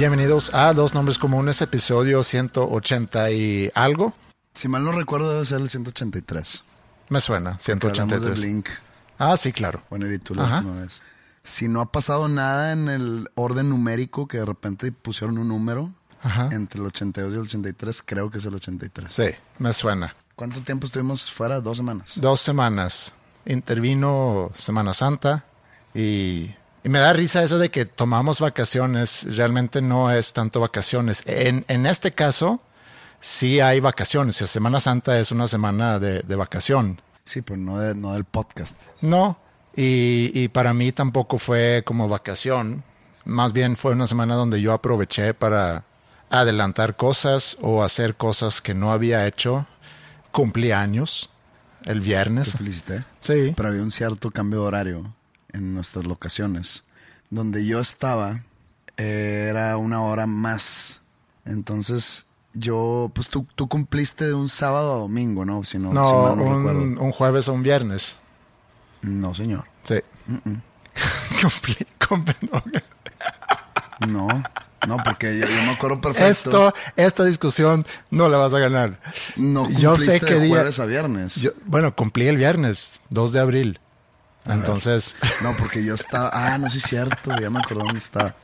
Bienvenidos a Dos Nombres Comunes, episodio 180 y algo. Si mal no recuerdo, debe ser el 183. Me suena, Que hablamos 183. de Blink. Ah, sí, claro. Bueno, y tú la Ajá. última vez. Si no ha pasado nada en el orden numérico, que de repente pusieron un número Ajá. entre el 82 y el 83, creo que es el 83. Sí, me suena. ¿Cuánto tiempo estuvimos fuera? Dos semanas. Dos semanas. Intervino Semana Santa y, y me da risa eso de que tomamos vacaciones. Realmente no es tanto vacaciones. En, en este caso, sí hay vacaciones. Y Semana Santa es una semana de, de vacación. Sí, pero no, de- no del podcast. No, y, y para mí tampoco fue como vacación. Más bien fue una semana donde yo aproveché para adelantar cosas o hacer cosas que no había hecho. Cumplí años el Te viernes. felicité. Sí. Pero había un cierto cambio de horario en nuestras locaciones. Donde yo estaba eh, era una hora más. Entonces yo, pues tú, tú cumpliste de un sábado a domingo, ¿no? Si no, si No, mal no recuerdo. un, un jueves o un viernes. No, señor. Sí. Cumplí, cumplí- no. No, no, porque yo, yo me acuerdo perfecto. Esto, esta discusión no la vas a ganar. no yo sé qué de día. jueves a viernes. yo- bueno, cumplí el viernes, 2 de abril. Entonces, No, porque yo estaba. Ah, no, sí es cierto. Ya me acuerdo dónde estaba.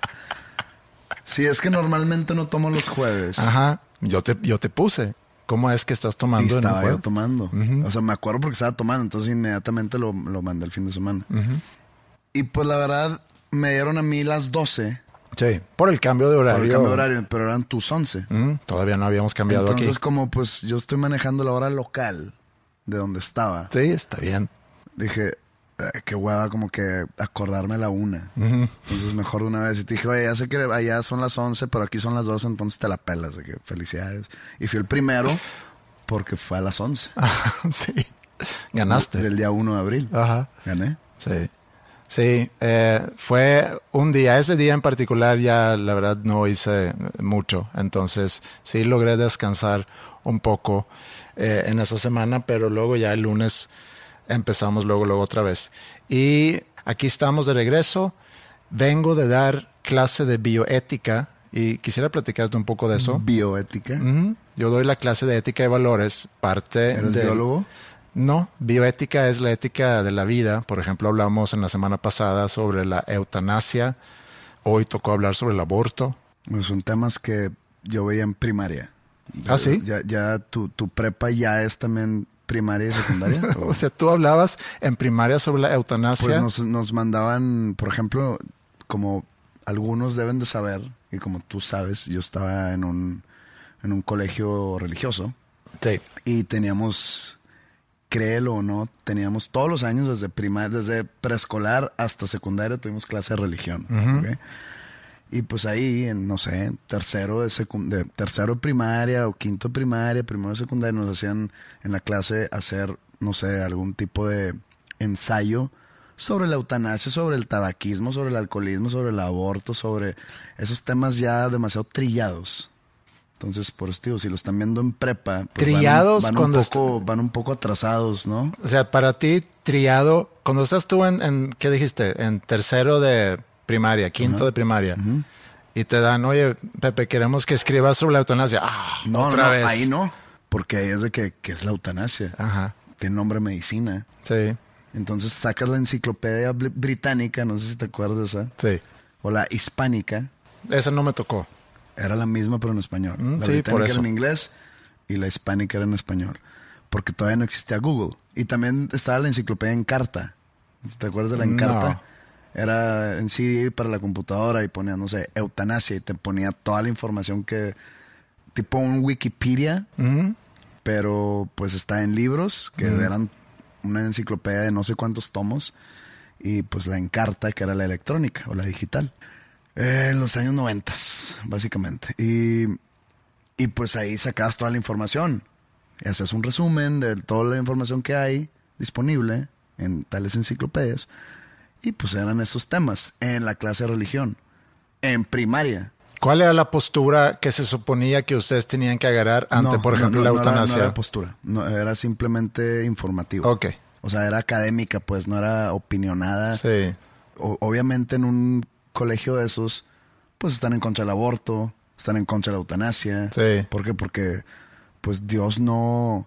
Sí, es que normalmente no tomo los jueves. ajá, yo te, yo te puse. ¿Cómo es que estás Y tomando en un estaba yo jueves? tomando. O sea, me acuerdo porque estaba tomando, entonces inmediatamente lo, lo mandé el fin de semana. Y pues la verdad, me dieron a mí las 12 Sí, por el cambio de horario. por el cambio de horario, pero eran tus 11. Mm, todavía no habíamos cambiado Entonces, aquí. como pues yo estoy manejando la hora local de donde estaba, Sí, está bien. dije, "Ay, qué hueva como que acordarme la una. Entonces mejor una vez. Y te dije, oye, ya sé que allá son las 11, pero aquí son las 12, entonces te la pelas. De que felicidades. Y fui el primero porque fue a las 11 sí, ganaste. del día 1 de abril. Ajá, Gané. sí. Sí, eh, fue un día, ese día en particular ya la verdad no hice mucho, entonces sí logré descansar un poco eh, en esa semana, pero luego ya el lunes empezamos luego, luego otra vez. Y aquí estamos de regreso, vengo de dar clase de bioética y quisiera platicarte un poco de eso. Bioética. Yo doy la clase de ética y valores, parte ¿Eres del- biólogo? No, bioética es la ética de la vida. Por ejemplo, hablamos en la semana pasada sobre la eutanasia. Hoy tocó hablar sobre el aborto. Pues son temas que yo veía en primaria. ¿Ah, sí? Ya, ya tu, tu prepa ya es también primaria y secundaria. O sea, tú hablabas en primaria sobre la eutanasia. Pues nos, nos mandaban, por ejemplo, como algunos deben de saber, y como tú sabes, yo estaba en un, en un colegio religioso Sí. y teníamos, créelo o no, teníamos todos los años desde desde preescolar hasta secundaria tuvimos clase de religión. Y pues ahí, en, no sé, tercero de, de tercero de primaria o quinto de primaria, primero de secundaria, nos hacían en la clase hacer, no sé, algún tipo de ensayo sobre la eutanasia, sobre el tabaquismo, sobre el alcoholismo, sobre el aborto, sobre esos temas ya demasiado trillados. Entonces, por eso digo, si lo están viendo en prepa, pues Triados van, van cuando un poco, van un poco atrasados, ¿no? O sea, para ti, triado, cuando estás tú en, en ¿qué dijiste? En tercero de primaria, quinto de primaria, y te dan, oye, Pepe, queremos que escribas sobre la eutanasia. Ah, No, otra no, vez. ahí no, porque ahí es de que, que es la eutanasia. Ajá, Tiene nombre medicina. sí, Entonces sacas la enciclopedia británica, no sé si te acuerdas de esa, sí. o la hispánica, Esa no me tocó. era la misma pero en español. Mm, la sí, por británica era eso. en inglés y la hispánica era en español, porque todavía no existía Google. Y también estaba la enciclopedia en carta. ¿Te acuerdas de la No. Era en CD para la computadora y ponía, no sé, eutanasia y te ponía toda la información que, tipo un Wikipedia, pero pues está en libros que eran una enciclopedia de no sé cuántos tomos y pues la encarta que era la electrónica o la digital. Eh, en los años noventas, básicamente. Y, y pues ahí sacabas toda la información. Y haces un resumen de toda la información que hay disponible en tales enciclopedias. Y pues eran esos temas en la clase de religión. En primaria. ¿Cuál era la postura que se suponía que ustedes tenían que agarrar ante, No, por ejemplo, no, la no eutanasia? No era, postura. No, era simplemente informativo. Ok. O sea, era académica, pues no era opinionada. Sí, O- obviamente en un colegio de esos, pues están en contra del aborto, están en contra de la eutanasia. Sí. ¿Por qué? Porque pues Dios no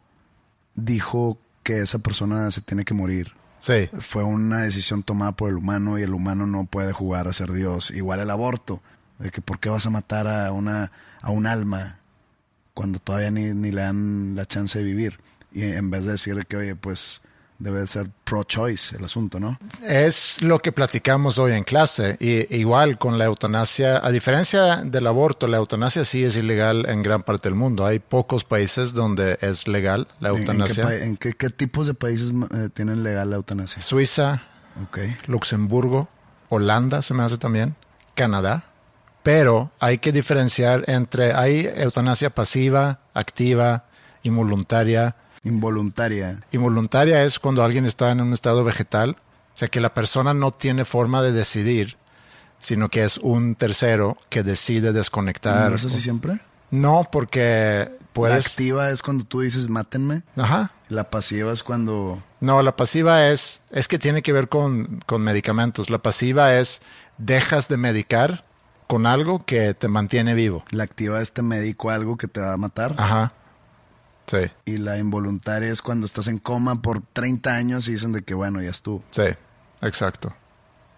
dijo que esa persona se tiene que morir. Sí, Fue una decisión tomada por el humano y el humano no puede jugar a ser Dios. Igual el aborto. De que por qué vas a matar a una a un alma cuando todavía ni, ni le dan la chance de vivir. Y en vez de decir que, oye, pues debe de ser pro-choice el asunto, ¿no? Es lo que platicamos hoy en clase. Y igual con la eutanasia, a diferencia del aborto, la eutanasia sí es ilegal en gran parte del mundo. Hay pocos países donde es legal la ¿En- ¿En, qué, eutanasia. en qué, qué tipos de países eh, tienen legal la eutanasia? Suiza. Luxemburgo, Holanda se me hace también, Canadá. Pero hay que diferenciar entre, hay eutanasia pasiva, activa, involuntaria. Involuntaria. Involuntaria es cuando alguien está en un estado vegetal, o sea que la persona no tiene forma de decidir, sino que es un tercero que decide desconectar. ¿No es así siempre? No, porque La puedes... activa es cuando tú dices mátenme. Ajá. La pasiva es cuando... No, la pasiva es, es que tiene que ver con, con medicamentos. La pasiva es dejas de medicar con algo que te mantiene vivo. La activa es te medico algo que te va a matar. Ajá. Sí, Y la involuntaria es cuando estás en coma por 30 años y dicen de que bueno, ya estuvo. sí, exacto.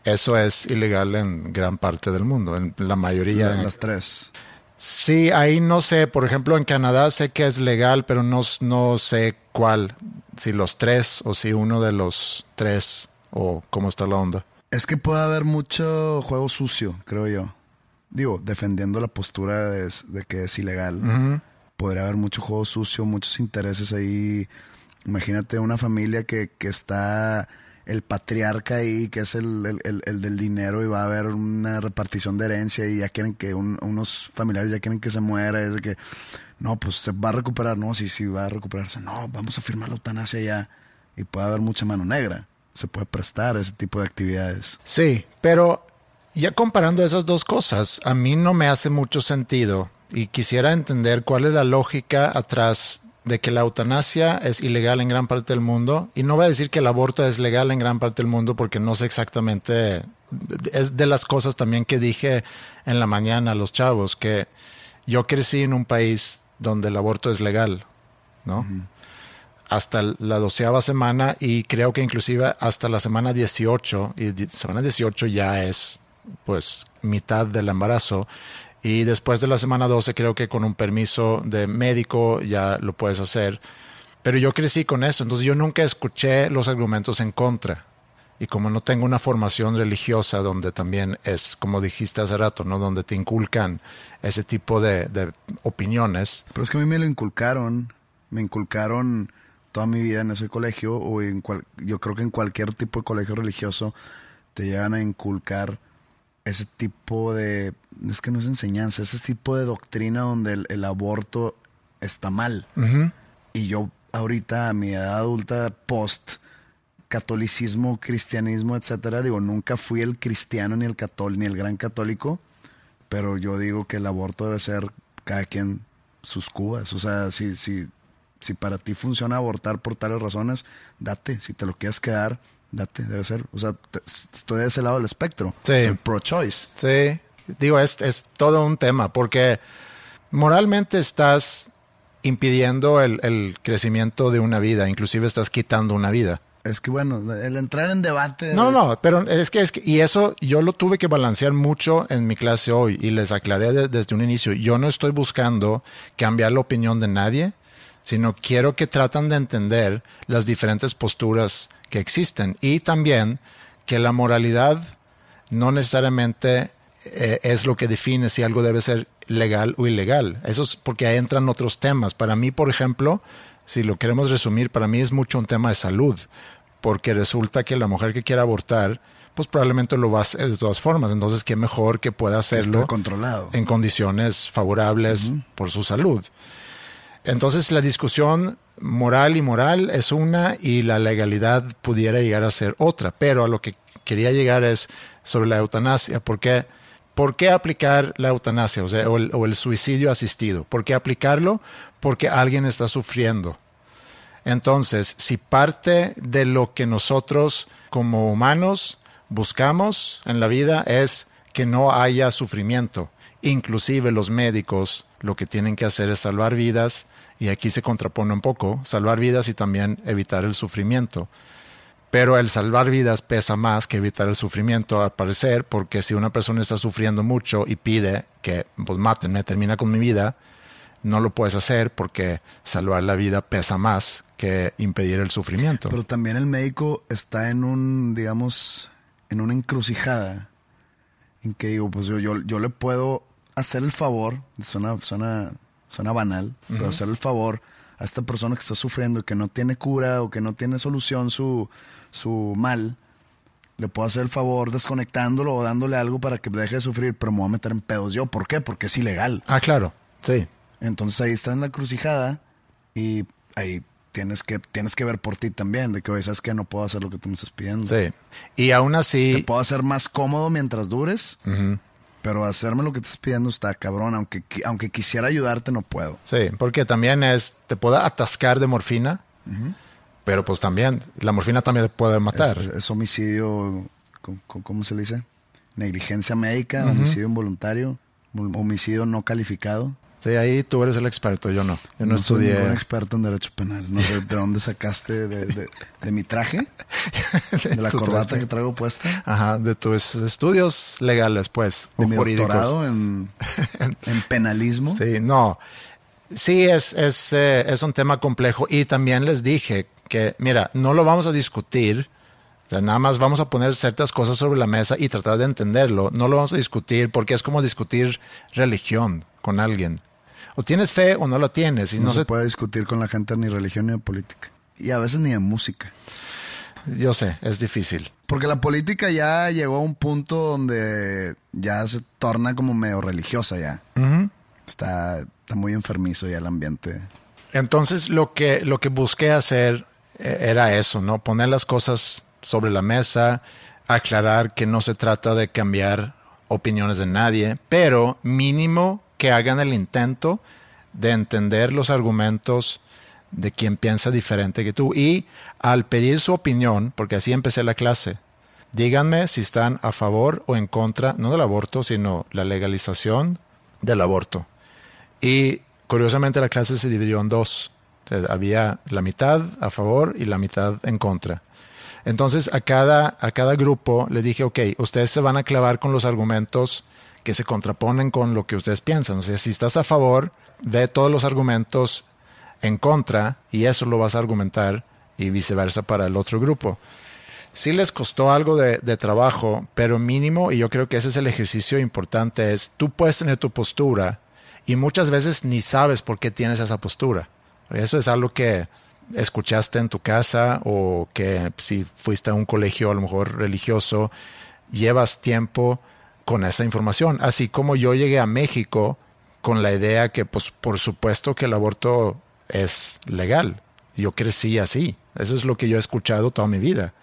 Eso es ilegal en gran parte del mundo, en la mayoría. La- las tres. Sí, ahí no sé, por ejemplo, en Canadá sé que es legal, pero no, no sé cuál, si los tres o si uno de los tres o cómo está la onda. Es que puede haber mucho juego sucio, creo yo. Digo, defendiendo la postura de, de que es ilegal. Podría haber mucho juego sucio, muchos intereses ahí. Imagínate una familia que, que está el patriarca ahí, que es el, el- el- el del dinero, y va a haber una repartición de herencia y ya quieren que un- unos familiares ya quieren que se muera. Es de que, no, pues se va a recuperar. No, sí, sí, va a recuperarse. No, vamos a firmar la eutanasia ya. Y puede haber mucha mano negra. Se puede prestar ese tipo de actividades. Sí, pero ya comparando esas dos cosas, a mí no me hace mucho sentido y quisiera entender cuál es la lógica atrás de que la eutanasia es ilegal en gran parte del mundo y no voy a decir que el aborto es legal en gran parte del mundo porque no sé exactamente, es de las cosas también que dije en la mañana a los chavos, que yo crecí en un país donde el aborto es legal, ¿no? hasta la doceava semana y creo que inclusive hasta la semana 18 y semana 18 ya es pues mitad del embarazo. Y después de la semana 12 creo que con un permiso de médico ya lo puedes hacer. Pero yo crecí con eso entonces yo nunca escuché los argumentos en contra. Y como no tengo una formación religiosa donde también es como dijiste hace rato no donde te inculcan ese tipo de, opiniones. Pero es que a mí me lo inculcaron. Me inculcaron toda mi vida en ese colegio o en cual, yo creo que en cualquier tipo de colegio religioso te llegan a inculcar ese tipo de, es que no es enseñanza, ese tipo de doctrina donde el, el aborto está mal. Y yo ahorita a mi edad adulta post catolicismo, cristianismo, etcétera, digo, nunca fui el cristiano ni el católico ni el gran católico, pero yo digo que el aborto debe ser cada quien sus cubas. O sea, si, si, si para ti funciona abortar por tales razones, date. Si te lo quieres quedar, date, debe ser. O sea, estoy de ese lado del espectro. Sí. Soy pro-choice. Sí, digo, es, es todo un tema porque moralmente estás impidiendo el, el crecimiento de una vida, inclusive estás quitando una vida. Es que bueno, el entrar en debate. No, es- no, pero es que, es que, y eso yo lo tuve que balancear mucho en mi clase hoy y les aclaré de- desde un inicio. Yo no estoy buscando cambiar la opinión de nadie, sino quiero que tratan de entender las diferentes posturas que existen y también que la moralidad no necesariamente eh, es lo que define si algo debe ser legal o ilegal. Eso es porque ahí entran otros temas. Para mí, por ejemplo, si lo queremos resumir, para mí es mucho un tema de salud, porque resulta que la mujer que quiera abortar, pues probablemente lo va a hacer de todas formas. Entonces, qué mejor que pueda hacerlo controlado. en condiciones favorables por su salud. Entonces la discusión moral y moral es una y la legalidad pudiera llegar a ser otra, pero a lo que quería llegar es sobre la eutanasia, ¿por qué, ¿por qué aplicar la eutanasia o, sea, el, o el suicidio asistido? ¿Por qué aplicarlo? Porque alguien está sufriendo. Entonces, si parte de lo que nosotros como humanos buscamos en la vida es que no haya sufrimiento, inclusive los médicos lo que tienen que hacer es salvar vidas, y aquí se contrapone un poco, salvar vidas y también evitar el sufrimiento. Pero el salvar vidas pesa más que evitar el sufrimiento, al parecer, porque si una persona está sufriendo mucho y pide que, pues mátenme, termina con mi vida, no lo puedes hacer porque salvar la vida pesa más que impedir el sufrimiento. Pero también el médico está en un, digamos, en una encrucijada en que digo, pues yo, yo, yo le puedo hacer el favor, suena, suena, suena banal, pero hacer el favor a esta persona que está sufriendo y que no tiene cura o que no tiene solución su, su mal, le puedo hacer el favor desconectándolo o dándole algo para que deje de sufrir, pero me voy a meter en pedos yo. ¿Por qué? Porque es ilegal. Ah, claro, sí. Entonces ahí está en la crucijada y ahí tienes que, tienes que ver por ti también, de que oye, sabes que no puedo hacer lo que tú me estás pidiendo. Sí. Y aún Te así, puedo hacer más cómodo mientras dures, pero hacerme lo que estás pidiendo está cabrón. Aunque, aunque quisiera ayudarte, no puedo. sí, porque también es, te puede atascar de morfina, pero pues también, la morfina también te puede matar. Es, es homicidio, ¿cómo, cómo se le dice? Negligencia médica, homicidio involuntario, hom- homicidio no calificado. Sí, ahí tú eres el experto, yo no. Yo no, soy estudié. ningún experto en derecho penal. No sé de dónde sacaste de, de- de mi traje, de la corbata traje. que traigo puesta, Ajá, de tus estudios legales, pues, de mi jurídicos. doctorado en, en penalismo. Sí, no. Sí, es, es, eh, es un tema complejo. Y también les dije que, mira, no lo vamos a discutir. Nada más vamos a poner ciertas cosas sobre la mesa y tratar de entenderlo. No lo vamos a discutir porque es como discutir religión con alguien. O tienes fe o no la tienes. Y No, no, se puede discutir con la gente ni religión ni de política. Y a veces ni de música. yo sé, es difícil. Porque la política ya llegó a un punto donde ya se torna como medio religiosa ya. está, está muy enfermizo ya el ambiente. Entonces lo que, lo que busqué hacer eh, era eso, ¿no? Poner las cosas sobre la mesa, aclarar que no se trata de cambiar opiniones de nadie, pero mínimo que hagan el intento de entender los argumentos de quien piensa diferente que tú. Y al pedir su opinión, porque así empecé la clase, díganme si están a favor o en contra, no del aborto, sino la legalización del aborto. Y curiosamente la clase se dividió en dos. Había la mitad a favor y la mitad en contra. Entonces a cada, a cada grupo le dije, ok, ustedes se van a clavar con los argumentos que se contraponen con lo que ustedes piensan. O sea, si estás a favor, ve todos los argumentos en contra y eso lo vas a argumentar y viceversa para el otro grupo. Sí les costó algo de, de trabajo, pero mínimo, y yo creo que ese es el ejercicio importante, es tú puedes tener tu postura y muchas veces ni sabes por qué tienes esa postura. Eso es algo que escuchaste en tu casa o que si fuiste a un colegio a lo mejor religioso, llevas tiempo con esa información. Así como yo llegué a México con la idea que pues por supuesto que el aborto es legal. Yo crecí así. Eso es lo que yo he escuchado toda mi vida.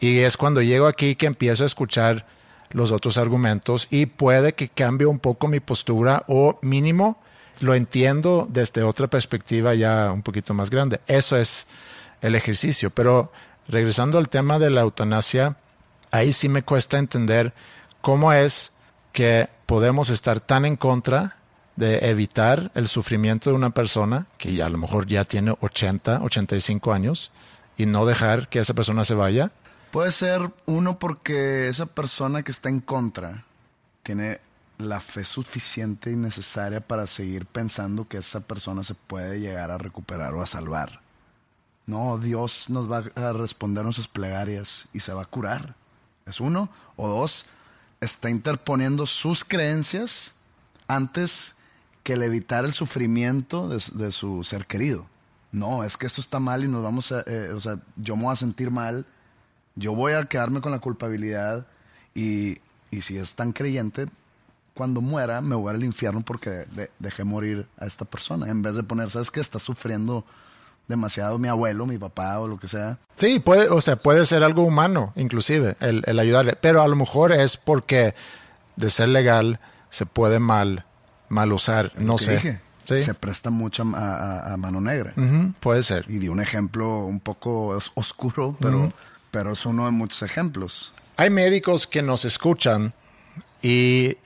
Y es cuando llego aquí que empiezo a escuchar los otros argumentos y puede que cambie un poco mi postura o mínimo lo entiendo desde otra perspectiva ya un poquito más grande. Eso es el ejercicio. Pero regresando al tema de la eutanasia, ahí sí me cuesta entender cómo es que podemos estar tan en contra de evitar el sufrimiento de una persona que ya a lo mejor ya tiene 80, 85 años y no dejar que esa persona se vaya. Puede ser uno porque esa persona que está en contra tiene la fe suficiente y necesaria para seguir pensando que esa persona se puede llegar a recuperar o a salvar. No, Dios nos va a responder nuestras plegarias y se va a curar. Es uno. O dos, está interponiendo sus creencias antes que el evitar el sufrimiento de, su ser querido. No, es que esto está mal y nos vamos a, eh, o sea, yo me voy a sentir mal, yo voy a quedarme con la culpabilidad y, y si es tan creyente, cuando muera me voy al infierno porque dejé morir a esta persona. En vez de poner, ¿sabes qué? Está sufriendo demasiado mi abuelo, mi papá o lo que sea. Sí, puede, o sea, puede ser algo humano, inclusive, el, el ayudarle. Pero a lo mejor es porque de ser legal se puede mal, mal usar. No sé. Se presta mucho a, mano negra. puede ser. Y di un ejemplo un poco oscuro, pero, pero es uno de muchos ejemplos. Hay médicos que nos escuchan y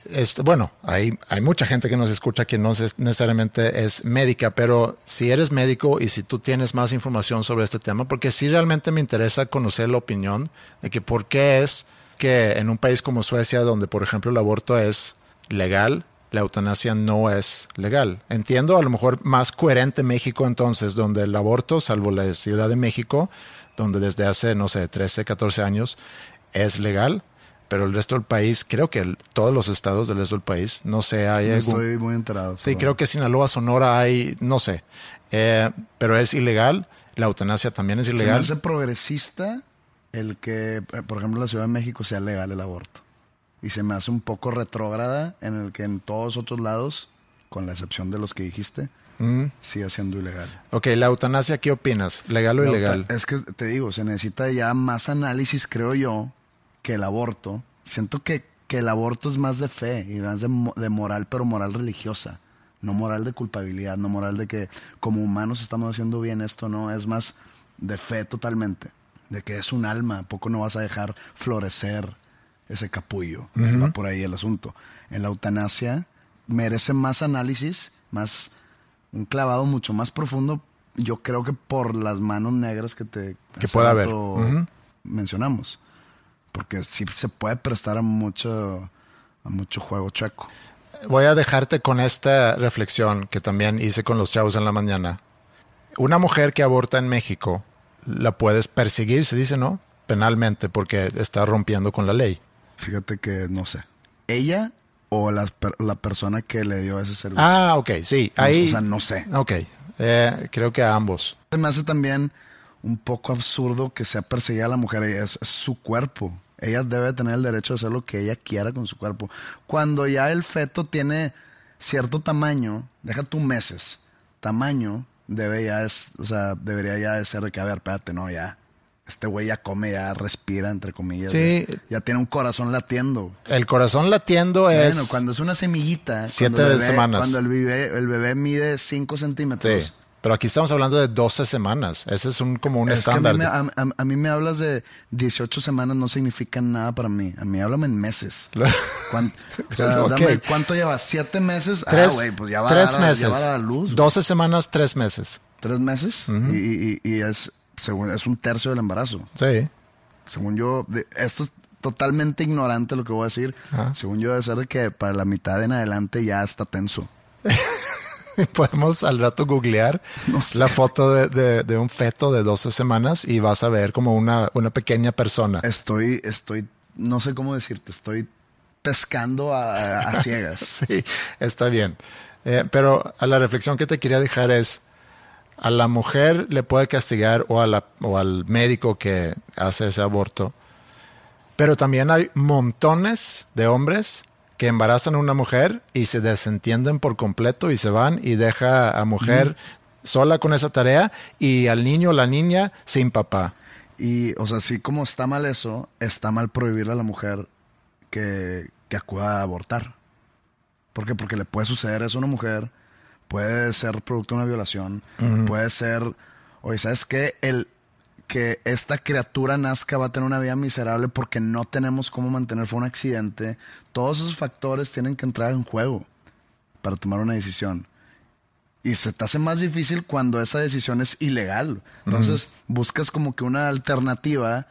bueno, hay, hay mucha gente que nos escucha que no necesariamente es médica, pero si eres médico y si tú tienes más información sobre este tema, porque sí realmente me interesa conocer la opinión de que por qué es que en un país como Suecia, donde por ejemplo el aborto es legal, la eutanasia no es legal. Entiendo a lo mejor más coherente México entonces, donde el aborto, salvo la Ciudad de México, donde desde hace, no sé, 13, 14 años es legal pero el resto del país, creo que todos los estados del resto del país, no sé, hay no Estoy muy enterado. Sí, creo que Sinaloa, Sonora hay, no sé, eh, pero es ilegal. La eutanasia también es ilegal. Se me hace progresista el que, por ejemplo, en la Ciudad de México sea legal el aborto. Y se me hace un poco retrógrada en el que en todos otros lados, con la excepción de los que dijiste, mm. sigue siendo ilegal. Ok, la eutanasia, ¿qué opinas? ¿Legal o ilegal? Es que te digo, se necesita ya más análisis, creo yo, que el aborto. Siento que, que el aborto es más de fe y más de, moral, pero moral religiosa. No moral de culpabilidad, no moral de que como humanos estamos haciendo bien esto, no. Es más de fe totalmente. De que es un alma, poco no vas a dejar florecer ese capullo. Va por ahí el asunto. En la eutanasia merece más análisis, más un clavado mucho más profundo. Yo creo que por las manos negras que te que pueda haber mencionamos porque sí se puede prestar a mucho, a mucho juego checo. Voy a dejarte con esta reflexión que también hice con los chavos en la mañana. Una mujer que aborta en México la puedes perseguir, se dice, ¿no? Penalmente, porque está rompiendo con la ley. Fíjate que no sé. ¿Ella o la, la persona que le dio ese servicio? Ah, ok, sí. Ahí, o sea, no sé. Ok, eh, creo que a ambos. Me hace también un poco absurdo que sea perseguida a la mujer. Es, es su cuerpo. Ella debe tener el derecho de hacer lo que ella quiera con su cuerpo. Cuando ya el feto tiene cierto tamaño, deja tú meses, tamaño, debe ya es, o sea, debería ya de ser de que, a ver, espérate, no, ya. Este güey ya come, ya respira, entre comillas. Sí. Ya, tiene un corazón latiendo. El corazón latiendo es. Bueno, cuando es una semillita. Siete semanas. Cuando el bebé, el bebé mide cinco centímetros. Sí. Pero aquí estamos hablando de 12 semanas. Ese es un, como un estándar. a, mí me, hablas de 18 semanas, no significan nada para mí. A mí háblame en meses. ¿Cuánto, llevas? ¿Siete meses? Ah, tres, ah, pues ya va, tres meses. a luz. 12 semanas, tres meses. ¿Tres meses? y, es, según, es un tercio del embarazo. Sí. Según yo, esto es totalmente ignorante lo que voy a decir. Según yo, debe ser que para la mitad en adelante ya está tenso. podemos al rato googlear la foto de, un feto de 12 semanas y vas a ver como una, una pequeña persona. Estoy, estoy, no sé cómo decirte, estoy pescando a, ciegas. sí, está bien. Eh, pero a la reflexión que te quería dejar es, a la mujer le puede castigar o, a la, o al médico que hace ese aborto, pero también hay montones de hombres que embarazan a una mujer y se desentienden por completo y se van y deja a mujer sola con esa tarea y al niño o la niña sin papá. Y, o sea, sí como está mal eso, está mal prohibirle a la mujer que, que acuda a abortar. ¿Por qué? Porque le puede suceder eso a una mujer, puede ser producto de una violación, puede ser, oye, ¿sabes qué? El que esta criatura nazca va a tener una vida miserable porque no tenemos cómo mantener, fue un accidente. Todos esos factores tienen que entrar en juego para tomar una decisión. Y se te hace más difícil cuando esa decisión es ilegal. Entonces buscas como que una alternativa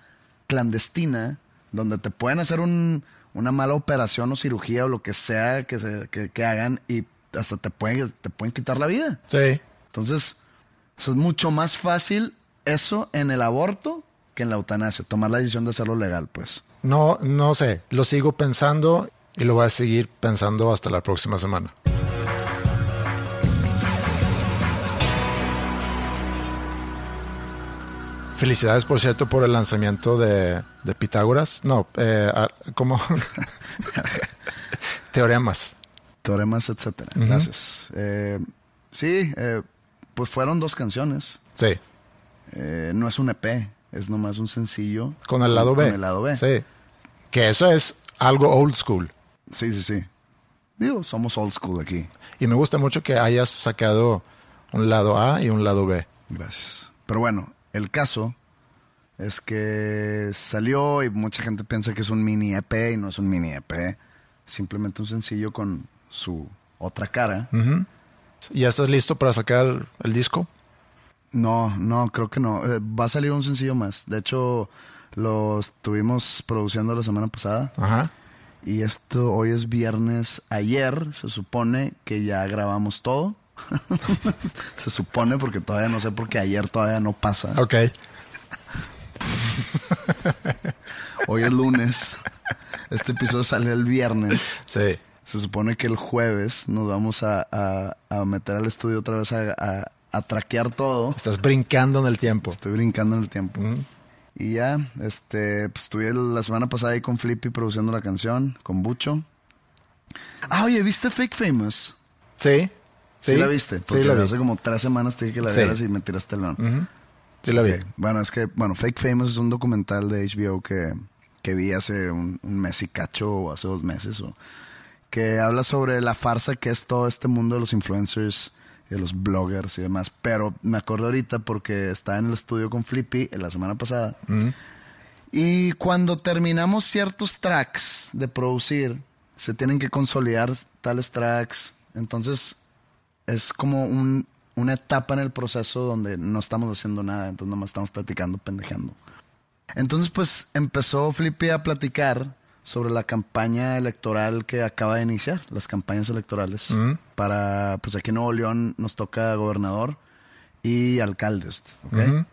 clandestina donde te pueden hacer un, una mala operación o cirugía o lo que sea que, se, que, que hagan y hasta te pueden, te pueden quitar la vida. Sí. Entonces, es mucho más fácil eso en el aborto que en la eutanasia, tomar la decisión de hacerlo legal, pues. No, no sé, lo sigo pensando y lo voy a seguir pensando hasta la próxima semana. Felicidades, por cierto, por el lanzamiento de, de Pitágoras. No, eh, como teoremas. Teoremas, etcétera. Gracias. Eh, sí, eh, pues fueron dos canciones. Sí, Eh, no es un EP, es nomás un sencillo. con el lado B. Con el lado B. Sí. Que eso es algo old school. Sí, sí, sí. Digo, somos old school aquí. Y me gusta mucho que hayas sacado un lado A y un lado B. Gracias. Pero bueno, el caso es que salió y mucha gente piensa que es un mini EP y no es un mini EP. Simplemente un sencillo con su otra cara. ¿Ya estás listo para sacar el disco? No, no, creo que no. Eh, va a salir un sencillo más. De hecho, lo estuvimos produciendo la semana pasada. Ajá. Y esto hoy es viernes. Ayer se supone que ya grabamos todo. se supone porque todavía no sé porque ayer todavía no pasa. Ok. Hoy es lunes. Este episodio sale el viernes. Sí. Se supone que el jueves nos vamos a, a- a meter al estudio otra vez a, a- a traquear todo. Estás brincando en el tiempo. Estoy brincando en el tiempo. Y ya, este, pues estuve la semana pasada ahí con Flippy produciendo la canción, con Bucho. Ah, oye, ¿viste Fake Famous? Sí. Sí, la viste. Porque Sí, la vi. hace como tres semanas te dije que la Sí. vieras y me tiraste el león. Sí, la vi. Bueno, es que, bueno, Fake Famous es un documental de HBO que, que vi hace un, un mes y cacho o hace dos meses, o, que habla sobre la farsa que es todo este mundo de los influencers, de los bloggers y demás. Pero me acuerdo ahorita porque estaba en el estudio con Flippy la semana pasada. Y cuando terminamos ciertos tracks de producir, se tienen que consolidar tales tracks. Entonces, es como un- una etapa en el proceso donde no estamos haciendo nada, entonces nomás estamos platicando, pendejando. Entonces, pues empezó Flippy a platicar sobre la campaña electoral que acaba de iniciar, las campañas electorales. Para, pues aquí en Nuevo León nos toca gobernador y alcaldes, ¿ok?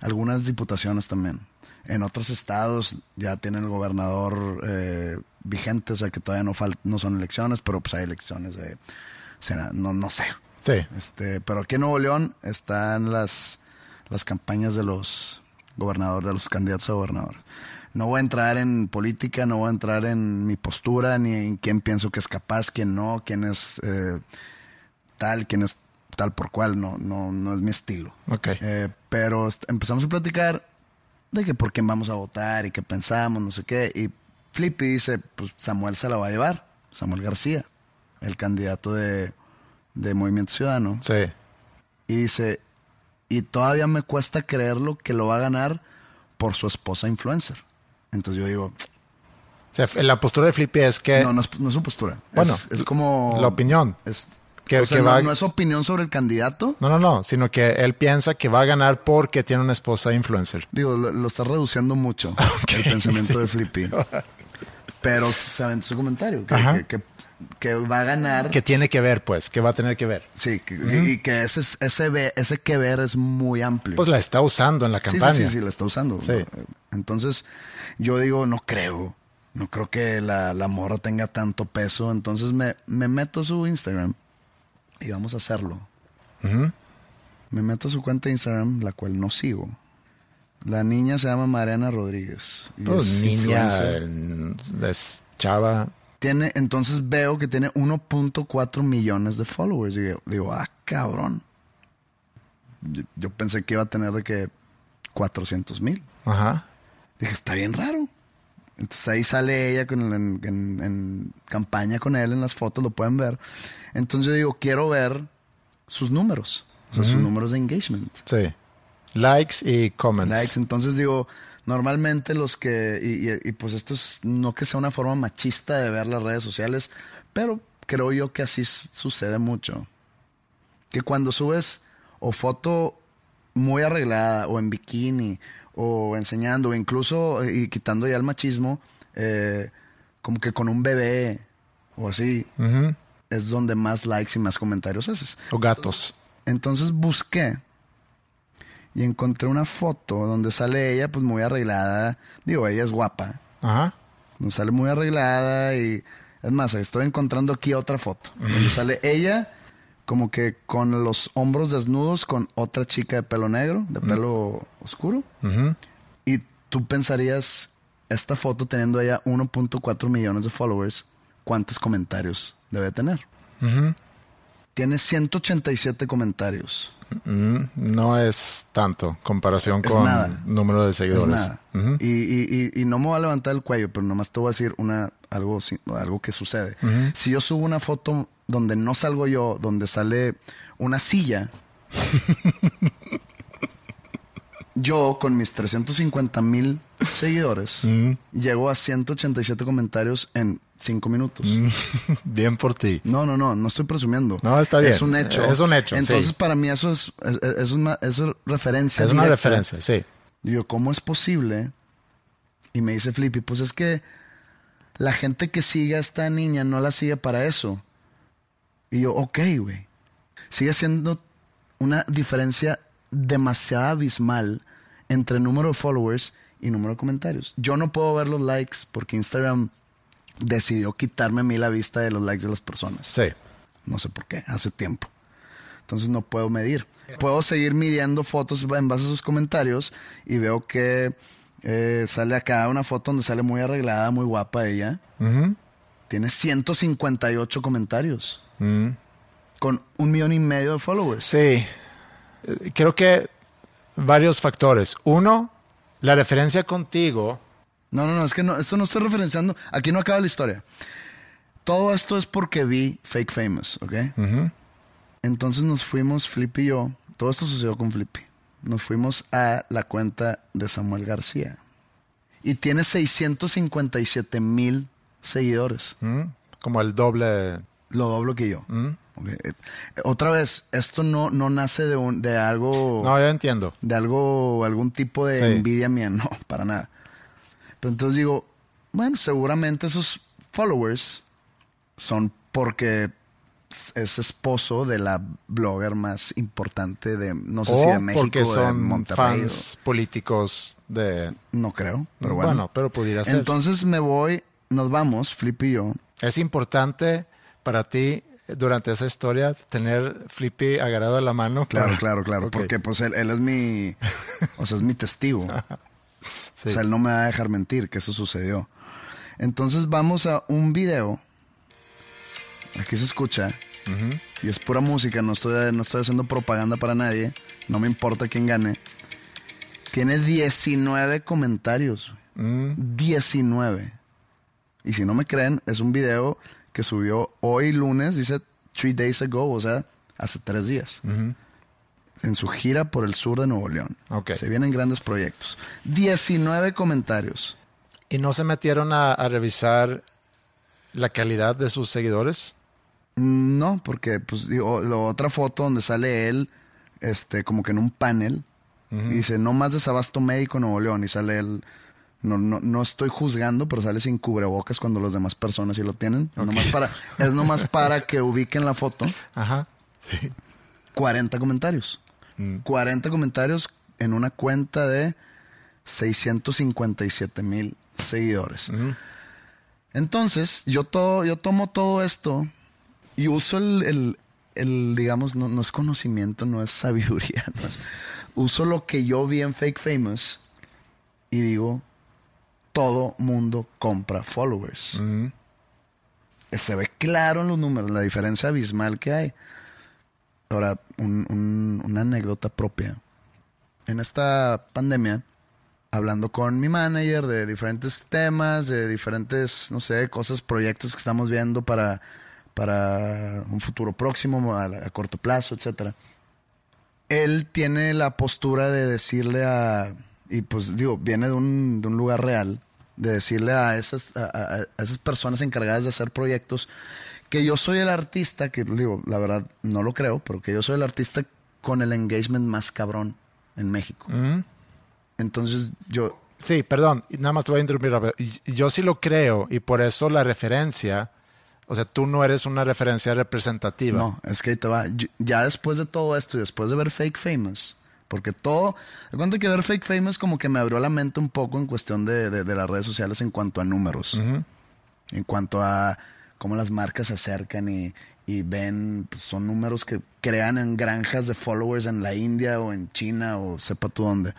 Algunas diputaciones también. En otros estados ya tienen el gobernador eh, vigente, o sea que todavía no, no son elecciones, pero pues hay elecciones de no, no sé. Sí. Este, pero aquí en Nuevo León están las, las campañas de los gobernadores, de los candidatos a gobernador. No voy a entrar en política, no voy a entrar en mi postura, ni en quién pienso que es capaz, quién no, quién es eh, tal, quién es tal por cual, no, no, no es mi estilo. Ok. Eh, pero empezamos a platicar de que por quién vamos a votar y qué pensamos, no sé qué. Y Flippy dice, pues Samuel se la va a llevar, Samuel García, el candidato de, de Movimiento Ciudadano. Sí. Y dice, y todavía me cuesta creerlo que lo va a ganar por su esposa influencer. Entonces yo digo, O sea, la postura de Flippy es que no, no es, no es su postura. Bueno, es, es como... la opinión. Es, Que- o sea, que no, va- no es opinión sobre el candidato. No, no, no, sino que él piensa que va a ganar porque tiene una esposa influencer. Digo, lo, lo está reduciendo mucho el pensamiento de Flippy. Pero se aventó su comentario, que, Ajá. que, que- que va a ganar. Que tiene que ver, pues, que va a tener que ver. sí, que- y que ese, es- ese, ese que ver es muy amplio. Pues la está usando en la Sí, sí, campaña. sí, sí, la está usando. Sí. Entonces, yo digo, no creo. No creo que la, la morra tenga tanto peso. Entonces me, me meto a su Instagram y vamos a hacerlo. Me meto a su cuenta de Instagram, la cual no sigo. La niña se llama Mariana Rodríguez. y Pues, es niña, es chava. Tiene, entonces veo que tiene 1.4 millones de followers. Y digo, ah, cabrón. Yo, yo pensé que iba a tener de que 400 mil. Ajá. Dije, está bien raro. Entonces ahí sale ella con, en, en- en campaña con él en las fotos, lo pueden ver. Entonces yo digo, quiero ver sus números, o sea, sus números de engagement. Sí. Likes y comments. Likes. Entonces digo, normalmente los que, y, y- y, pues esto es no que sea una forma machista de ver las redes sociales, pero creo yo que así sucede mucho. Que cuando subes o foto muy arreglada o en bikini o enseñando o incluso eh, y quitando ya el machismo, eh, como que con un bebé o así, es donde más likes y más comentarios haces. O gatos. Entonces busqué y encontré una foto donde sale ella pues muy arreglada. Digo, ella es guapa. Ajá. Donde sale muy arreglada y... Es más, estoy encontrando aquí otra foto. Donde sale ella como que con los hombros desnudos con otra chica de pelo negro, de pelo oscuro. Ujú. Y tú pensarías, esta foto teniendo ella 1.4 millones de followers, ¿cuántos comentarios debe tener? Ujú. Tiene 187 comentarios. Mm, No es tanto comparación Es con nada. número de Es seguidores. nada. Ujú. y, y- y- y no me voy a levantar el cuello, pero nomás te voy a decir una, algo, algo que sucede. Si yo subo una foto donde no salgo yo, donde sale una silla, yo con mis 350 mil seguidores llego a 187 comentarios en 5 minutos. Bien por ti. No, no, no, no estoy presumiendo. No, está bien. Es un hecho. Es un hecho, Entonces, sí. para mí eso es, es, es una, es referencia. Es una referencia, sí. Digo, ¿cómo es posible? Y me dice Flippy, pues es que la gente que sigue a esta niña no la sigue para eso. Y yo, ok, güey. Sigue siendo una diferencia demasiado abismal entre número de followers y número de comentarios. Yo no puedo ver los likes porque Instagram decidió quitarme a mí la vista de los likes de las personas. Sí. No sé por qué, hace tiempo. Entonces no puedo medir. Puedo seguir midiendo fotos en base a sus comentarios y veo que eh, sale acá una foto donde sale muy arreglada, muy guapa ella. Ujú. Tiene 158 comentarios Mm. con un millón y medio de followers. Sí. Eh, Creo que varios factores. Uno, la referencia contigo. No, no, no, es que no, esto no estoy referenciando. Aquí no acaba la historia. Todo esto es porque vi Fake Famous, ¿ok? Entonces nos fuimos, Flippy y yo. Todo esto sucedió con Flippy. Nos fuimos a la cuenta de Samuel García. Y tiene 657 mil seguidores. Como el doble. Lo doblo que yo. Eh, Otra vez, esto no, no nace de, un, de algo No, yo entiendo. de algo, algún tipo de Sí. envidia mía, no, para nada. Pero entonces digo, bueno, seguramente esos followers son porque es esposo de la blogger más importante de, no sé si de México porque o de son Monterrey. fans políticos de... no creo, pero bueno. Bueno, pero pudiera ser. Entonces me voy, nos vamos, Flip y yo. Es importante para ti durante esa historia tener Flippy agarrado de la mano. Claro, para- claro, claro, porque pues él, él es mi, o sea, es mi testigo. Sí. O sea, él no me va a dejar mentir que eso sucedió. Entonces vamos a un video. Aquí se escucha. Y es pura música. No estoy, no estoy haciendo propaganda para nadie. No me importa quién gane. Tiene 19 comentarios. güey. 19. Y si no me creen, es un video que subió hoy lunes. Dice three days ago. O sea, hace tres días. En su gira por el sur de Nuevo León. Se vienen grandes proyectos. 19 comentarios. ¿Y no se metieron a, a revisar la calidad de sus seguidores? No, porque pues digo, la otra foto donde sale él, este, como que en un panel, y dice, no más desabasto médico en Nuevo León, y sale él, no, no, no estoy juzgando, pero sale sin cubrebocas cuando las demás personas sí lo tienen. Nomás para, es nomás para que ubiquen la foto. Ajá. Sí. 40 comentarios. 40 comentarios en una cuenta de 657 mil seguidores. Entonces, yo, todo, yo tomo todo esto y uso el, el- el, digamos, no, no es conocimiento, no es sabiduría. no es- uso lo que yo vi en Fake Famous y digo, todo mundo compra followers. Se ve claro en los números, la diferencia abismal que hay. Ahora, un- un- una anécdota propia. En esta pandemia, hablando con mi manager de diferentes temas, de diferentes, no sé, cosas, proyectos que estamos viendo para, para un futuro próximo, a, a corto plazo, etcétera. Él tiene la postura de decirle a, y pues digo, viene de un, de un lugar real, de decirle a esas, a, a- a esas personas encargadas de hacer proyectos que yo soy el artista, que digo, la verdad no lo creo, pero que yo soy el artista con el engagement más cabrón en México. Entonces yo, Sí, perdón, nada más te voy a interrumpir rápido. Yo sí lo creo y por eso la referencia, o sea, tú no eres una referencia representativa. no, es que te va. Ya después de todo esto y después de ver Fake Famous, porque todo, de cuenta que ver Fake Famous como que me abrió la mente un poco en cuestión de, de- de las redes sociales en cuanto a números, en cuanto a cómo las marcas se acercan y, y ven, pues, son números que crean en granjas de followers en la India o en China o sepa tú dónde.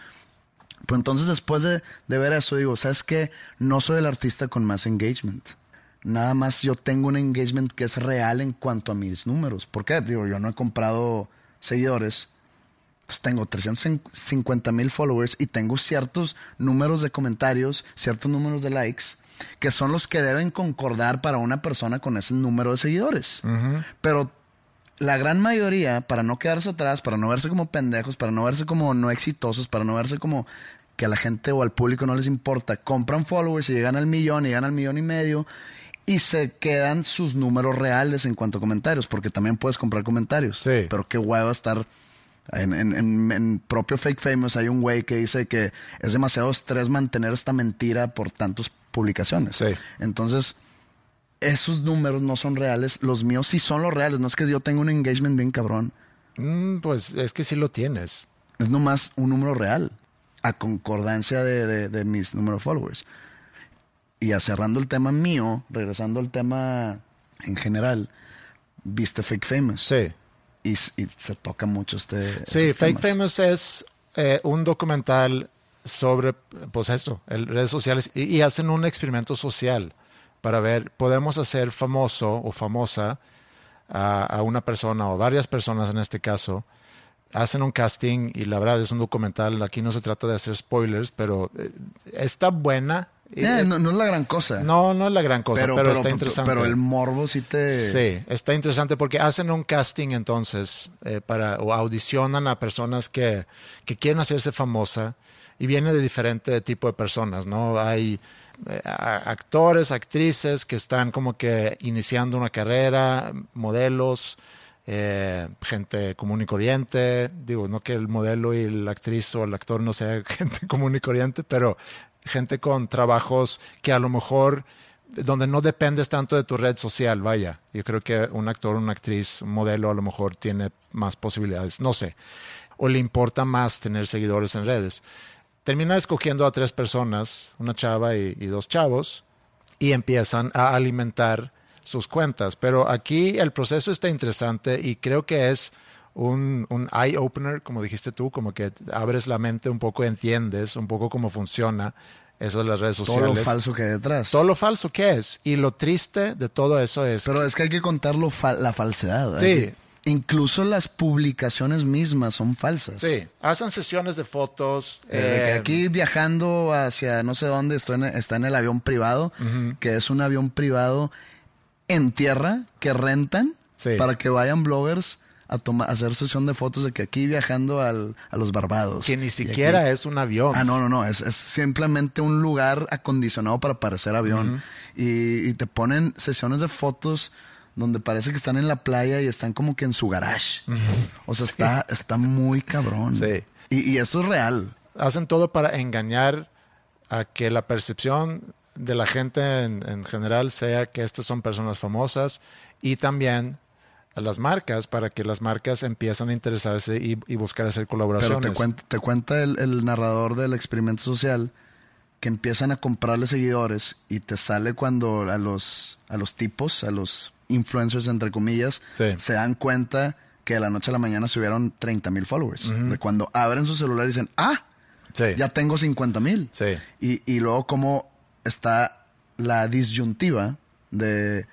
Pues entonces después de, de ver eso digo, ¿sabes qué? No soy el artista con más engagement. Nada más yo tengo un engagement que es real en cuanto a mis números. ¿Por qué? Digo, yo no he comprado seguidores. Tengo 350 mil followers y tengo ciertos números de comentarios, ciertos números de likes, que son los que deben concordar para una persona con ese número de seguidores. Pero la gran mayoría, para no quedarse atrás, para no verse como pendejos, para no verse como no exitosos, para no verse como que a la gente o al público no les importa, compran followers y llegan al millón y llegan al millón y medio y se quedan sus números reales en cuanto a comentarios, porque también puedes comprar comentarios. Sí. Pero qué hueva estar en, en- en- propio Fake Famous hay un güey que dice que es demasiado estrés mantener esta mentira por tantas publicaciones. Sí. Entonces, esos números no son reales. Los míos sí son los reales. No es que yo tenga un engagement bien cabrón. Mm, pues es que sí lo tienes. Es nomás un número real. A concordancia de, de- de mis números de followers. Y a cerrando el tema mío, regresando al tema en general, viste Fake Famous. Sí. Y, se toca mucho este. Sí, Fake temas. Famous es eh, un documental sobre, pues eso, el- redes sociales y, y hacen un experimento social para ver, podemos hacer famoso o famosa a, a una persona o varias personas en este caso. Hacen un casting y la verdad es un documental. Aquí no se trata de hacer spoilers, pero eh, está buena. Y, Eh, eh, no, no es la gran cosa. no, no es la gran cosa, pero, pero, pero, está interesante. pero el morbo sí te. Sí, está interesante porque hacen un casting entonces eh, para o audicionan a personas que, que quieren hacerse famosa y viene de diferente tipo de personas, ¿no? Hay eh, actores, actrices que están como que iniciando una carrera, modelos, eh, gente común y corriente. Digo, no que el modelo y la actriz o el actor no sea gente común y corriente, pero gente con trabajos que a lo mejor donde no dependes tanto de tu red social, vaya. Yo creo que un actor, una actriz, un modelo a lo mejor tiene más posibilidades, no sé. O le importa más tener seguidores en redes. Termina escogiendo a tres personas, una chava y, y dos chavos, y empiezan a alimentar sus cuentas. Pero aquí el proceso está interesante y creo que es un, un eye opener, como dijiste tú, como que abres la mente un poco, entiendes un poco cómo funciona eso de las redes todo sociales. lo falso que hay detrás. Todo lo falso que es. Y lo triste de todo eso es. Pero es que hay que contar lo fa- la falsedad. Sí. Que- incluso las publicaciones mismas son falsas. sí, hacen sesiones de fotos. Eh, de que aquí viajando hacia no sé dónde, estoy en- está en el avión privado, que es un avión privado en tierra que rentan Sí. para que vayan bloggers a, tomar, a hacer sesión de fotos de que aquí viajando al- a los Barbados. que ni siquiera aquí- es un avión. Ah, no, no, no. Es, es simplemente un lugar acondicionado para parecer avión. y, y te ponen sesiones de fotos donde parece que están en la playa y están como que en su garage. O sea, está, está muy cabrón. Sí. Y, y eso es real. Hacen todo para engañar a que la percepción de la gente en, en general sea que estas son personas famosas y también a las marcas para que las marcas empiezan a interesarse y, y buscar hacer Pero colaboraciones. te cuenta, te cuenta el, el narrador del experimento social que empiezan a comprarle seguidores y te sale cuando a los, a los tipos, a los influencers, entre comillas, Sí. se dan cuenta que de la noche a la mañana subieron 30 mil followers. De cuando abren su celular y dicen, ah, Sí. ya tengo 50 mil. Sí. Y, y luego como está la disyuntiva de,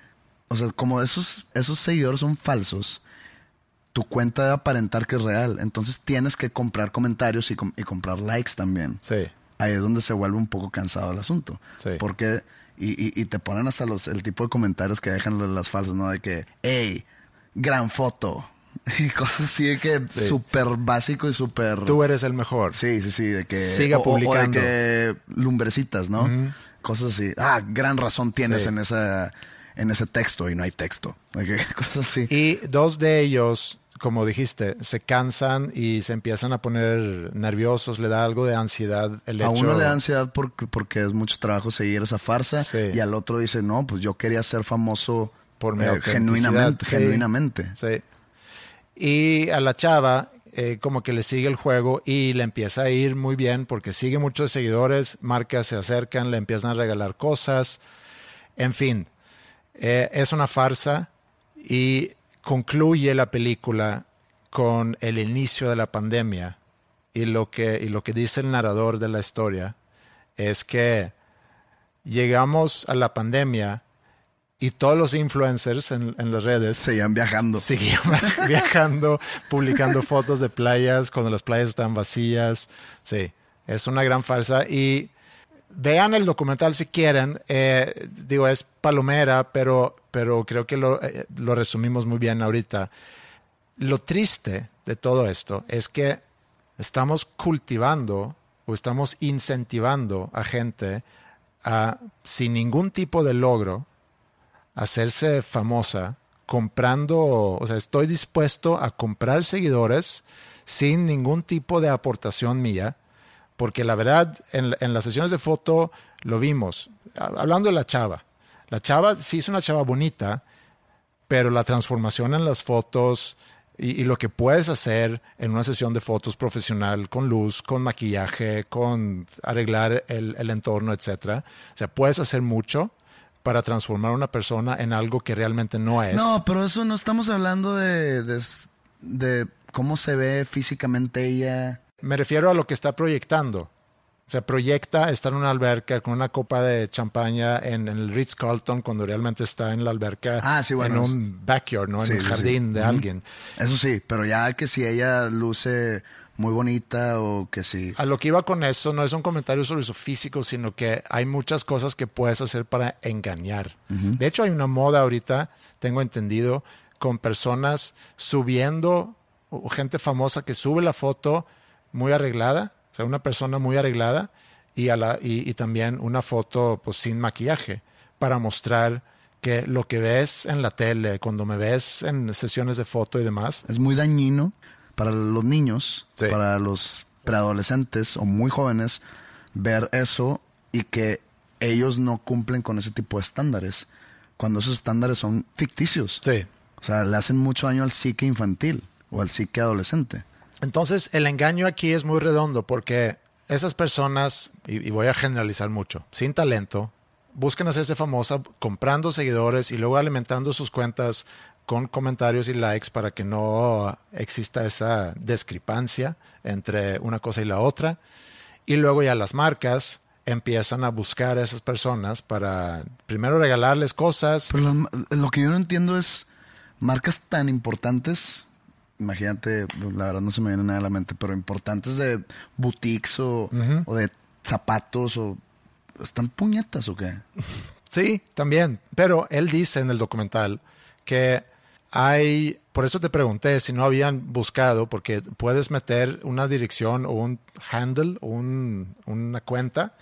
o sea, como esos, esos seguidores son falsos, tu cuenta debe aparentar que es real. Entonces tienes que comprar comentarios y, com- y comprar likes también. Sí. ahí es donde se vuelve un poco cansado el asunto. Sí. Porque, y, y- y te ponen hasta los, el tipo de comentarios que dejan las falsas, ¿no? De que, hey, gran foto. Y cosas así de que Sí. súper básico y súper... Tú eres el mejor. Sí, sí, sí, de que... Siga o- o- o de publicando. que lumbrecitas, ¿no? Cosas así. Ah, gran razón tienes Sí. en, esa, en ese texto y no hay texto. Cosas así. Y dos de ellos, como dijiste, se cansan y se empiezan a poner nerviosos, le da algo de ansiedad el A hecho. uno le da ansiedad porque, porque es mucho trabajo seguir esa farsa Sí. y al otro dice, no, pues yo quería ser famoso Por mi eh, autenticidad, genuinamente. sí. genuinamente. Sí. Y a la chava, eh, como que le sigue el juego y le empieza a ir muy bien porque sigue muchos seguidores, marcas se acercan, le empiezan a regalar cosas. En fin, eh, es una farsa y concluye la película con el inicio de la pandemia. Y lo que, y lo que dice el narrador de la historia es que llegamos a la pandemia y todos los influencers en, en las redes Seguían viajando. seguían viajando, publicando fotos de playas cuando las playas están vacías. Sí, es una gran farsa. Y vean el documental si quieren. Eh, digo, es palomera, pero, pero creo que lo, eh, lo resumimos muy bien ahorita. Lo triste de todo esto es que estamos cultivando o estamos incentivando a gente a, sin ningún tipo de logro, hacerse famosa comprando, o sea, estoy dispuesto a comprar seguidores sin ningún tipo de aportación mía, porque la verdad, en, en las sesiones de foto lo vimos, Ha- hablando de la chava, la chava sí es una chava bonita, pero la transformación en las fotos y, y lo que puedes hacer en una sesión de fotos profesional con luz, con maquillaje, con arreglar el, el entorno, etcétera. O sea, puedes hacer mucho para transformar a una persona en algo que realmente no es. No, pero eso no estamos hablando de, de, de cómo se ve físicamente ella. Me refiero a lo que está proyectando. O sea, proyecta estar en una alberca con una copa de champaña en, en el Ritz Carlton cuando realmente está en la alberca Ah, sí, bueno, en un backyard, ¿no? Sí, en el sí, jardín sí. de Ujú. alguien. Eso sí, pero ya que si ella luce muy bonita o que si... A lo que iba con eso no es un comentario sobre su físico, sino que hay muchas cosas que puedes hacer para engañar. De hecho, hay una moda ahorita, tengo entendido, con personas subiendo, o gente famosa que sube la foto muy arreglada, o sea, una persona muy arreglada, y, a la, y, y también una foto pues, sin maquillaje, para mostrar que lo que ves en la tele, cuando me ves en sesiones de foto y demás, Es muy dañino para los niños, Sí. para los preadolescentes o muy jóvenes, ver eso y que ellos no cumplen con ese tipo de estándares, cuando esos estándares son ficticios. sí, O sea, le hacen mucho daño al psique infantil o al psique adolescente. Entonces, el engaño aquí es muy redondo porque esas personas, y, voy a generalizar mucho, sin talento, buscan hacerse famosa comprando seguidores y luego alimentando sus cuentas con comentarios y likes para que no exista esa discrepancia entre una cosa y la otra. Y luego ya las marcas empiezan a buscar a esas personas para primero regalarles cosas. Pero lo que yo no entiendo es marcas tan importantes, imagínate, la verdad no se me viene nada a la mente, pero importantes de boutiques o, o de zapatos o... ¿Están puñetas o qué? Sí, también. Pero él dice en el documental que hay, por eso te pregunté si no habían buscado, porque puedes meter una dirección o un handle o un- una cuenta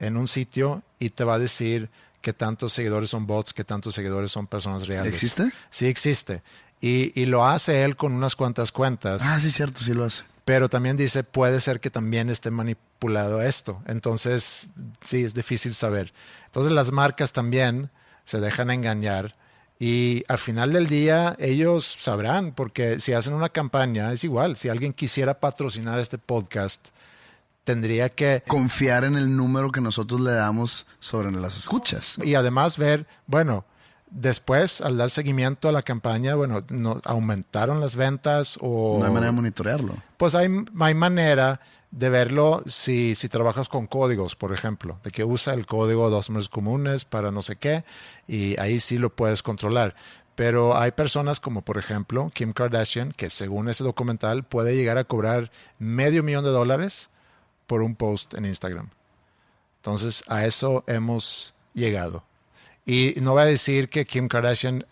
en un sitio y te va a decir que tantos seguidores son bots, que tantos seguidores son personas reales. ¿Existe? Sí, existe. Y, y lo hace él con unas cuantas cuentas. Ah, sí, cierto, sí lo hace. Pero también dice, puede ser que también esté manipulado esto. Entonces, sí, es difícil saber. Entonces, las marcas también se dejan engañar y al final del día ellos sabrán, porque si hacen una campaña, es igual. Si alguien quisiera patrocinar este podcast, tendría que Confiar en el número que nosotros le damos sobre las escuchas. y además ver, bueno, después al dar seguimiento a la campaña, bueno, no, aumentaron las ventas o No hay manera de monitorearlo. Pues hay, hay manera de verlo si, si trabajas con códigos, por ejemplo, de que usa el código dos números comunes para no sé qué, y ahí sí lo puedes controlar. Pero hay personas como, por ejemplo, Kim Kardashian, que según ese documental puede llegar a cobrar medio millón de dólares por un post en Instagram. Entonces, a eso hemos llegado. Y no voy a decir que Kim Kardashian